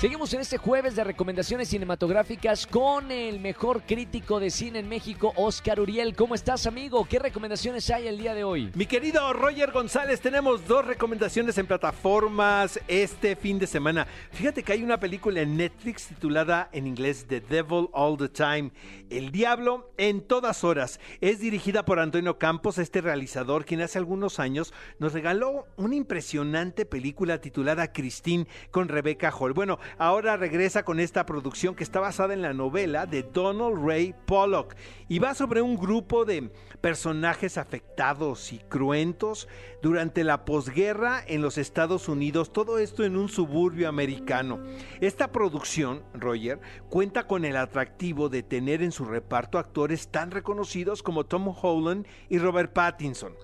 Seguimos en este jueves de recomendaciones cinematográficas con el mejor crítico de cine en México, Oscar Uriel. ¿Cómo estás, amigo? ¿Qué recomendaciones hay el día de hoy? Mi querido Roger González, tenemos dos recomendaciones en plataformas este fin de semana. Fíjate que hay una película en Netflix titulada en inglés The Devil All the Time, El Diablo en todas horas. Es dirigida por Antonio Campos, este realizador, quien hace algunos años nos regaló una impresionante película titulada Christine con Rebecca Hall. Bueno, ahora regresa con esta producción que está basada en la novela de Donald Ray Pollock y va sobre un grupo de personajes afectados y cruentos durante la posguerra en los Estados Unidos, todo esto en un suburbio americano. Esta producción, Roger, cuenta con el atractivo de tener en su reparto actores tan reconocidos como Tom Holland y Robert Pattinson.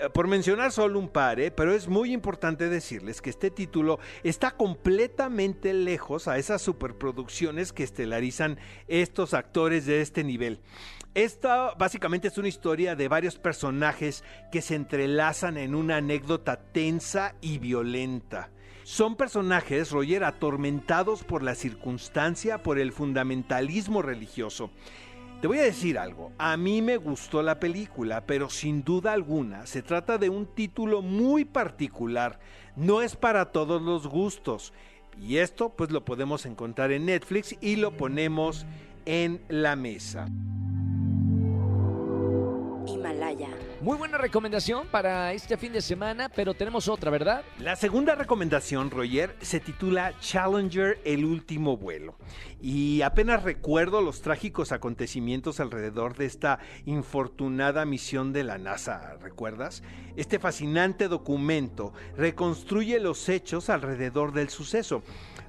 Eh, por mencionar solo un par, ¿eh? pero es muy importante decirles que este título está completamente lejos a esas superproducciones que estelarizan estos actores de este nivel. Esta básicamente es una historia de varios personajes que se entrelazan en una anécdota tensa y violenta. Son personajes, Roger, atormentados por la circunstancia, por el fundamentalismo religioso. Te voy a decir algo, a mí me gustó la película, pero sin duda alguna se trata de un título muy particular, no es para todos los gustos. Y esto pues lo podemos encontrar en Netflix y lo ponemos en la mesa. Himalaya. Muy buena recomendación para este fin de semana, pero tenemos otra, ¿verdad? La segunda recomendación, Roger, se titula Challenger, el último vuelo. Y apenas recuerdo los trágicos acontecimientos alrededor de esta infortunada misión de la NASA, ¿recuerdas? Este fascinante documento reconstruye los hechos alrededor del suceso.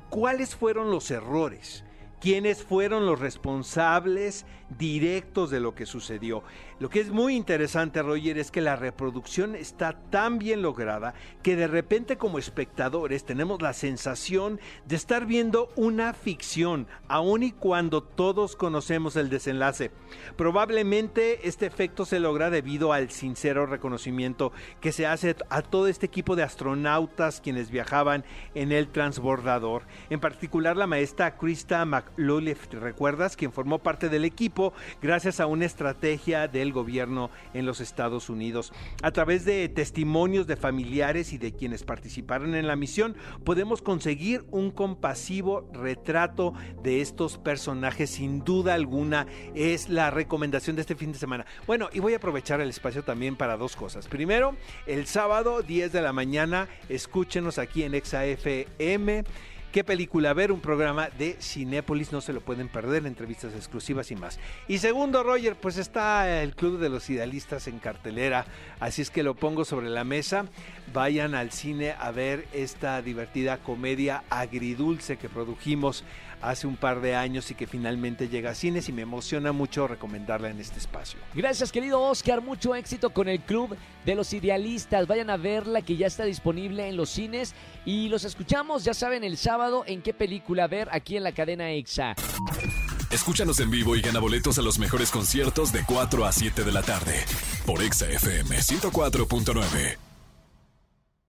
¿Cuáles fueron los errores? Quiénes fueron los responsables directos de lo que sucedió. Lo que es muy interesante, Roger, es que la reproducción está tan bien lograda que de repente como espectadores tenemos la sensación de estar viendo una ficción, aun y cuando todos conocemos el desenlace. Probablemente este efecto se logra debido al sincero reconocimiento que se hace a todo este equipo de astronautas quienes viajaban en el transbordador. En particular la maestra Krista Mac ¿te ¿recuerdas? Quien formó parte del equipo gracias a una estrategia del gobierno en los Estados Unidos. A través de testimonios de familiares y de quienes participaron en la misión, podemos conseguir un compasivo retrato de estos personajes. Sin duda alguna, es la recomendación de este fin de semana. Bueno, y voy a aprovechar el espacio también para dos cosas. Primero, el sábado 10 de la mañana, escúchenos aquí en ExaFM qué película ver, un programa de Cinépolis, no se lo pueden perder, entrevistas exclusivas y más. Y segundo, Roger, pues está el Club de los Idealistas en cartelera, así es que lo pongo sobre la mesa. Vayan al cine a ver esta divertida comedia agridulce que produjimos hace un par de años y que finalmente llega a cines y me emociona mucho recomendarla en este espacio. Gracias querido Oscar, mucho éxito con el Club de los Idealistas. Vayan a verla que ya está disponible en los cines y los escuchamos, ya saben, el en qué película ver aquí en la cadena EXA. Escúchanos en vivo y gana boletos a los mejores conciertos de 4 a 7 de la tarde por EXA FM 104.9.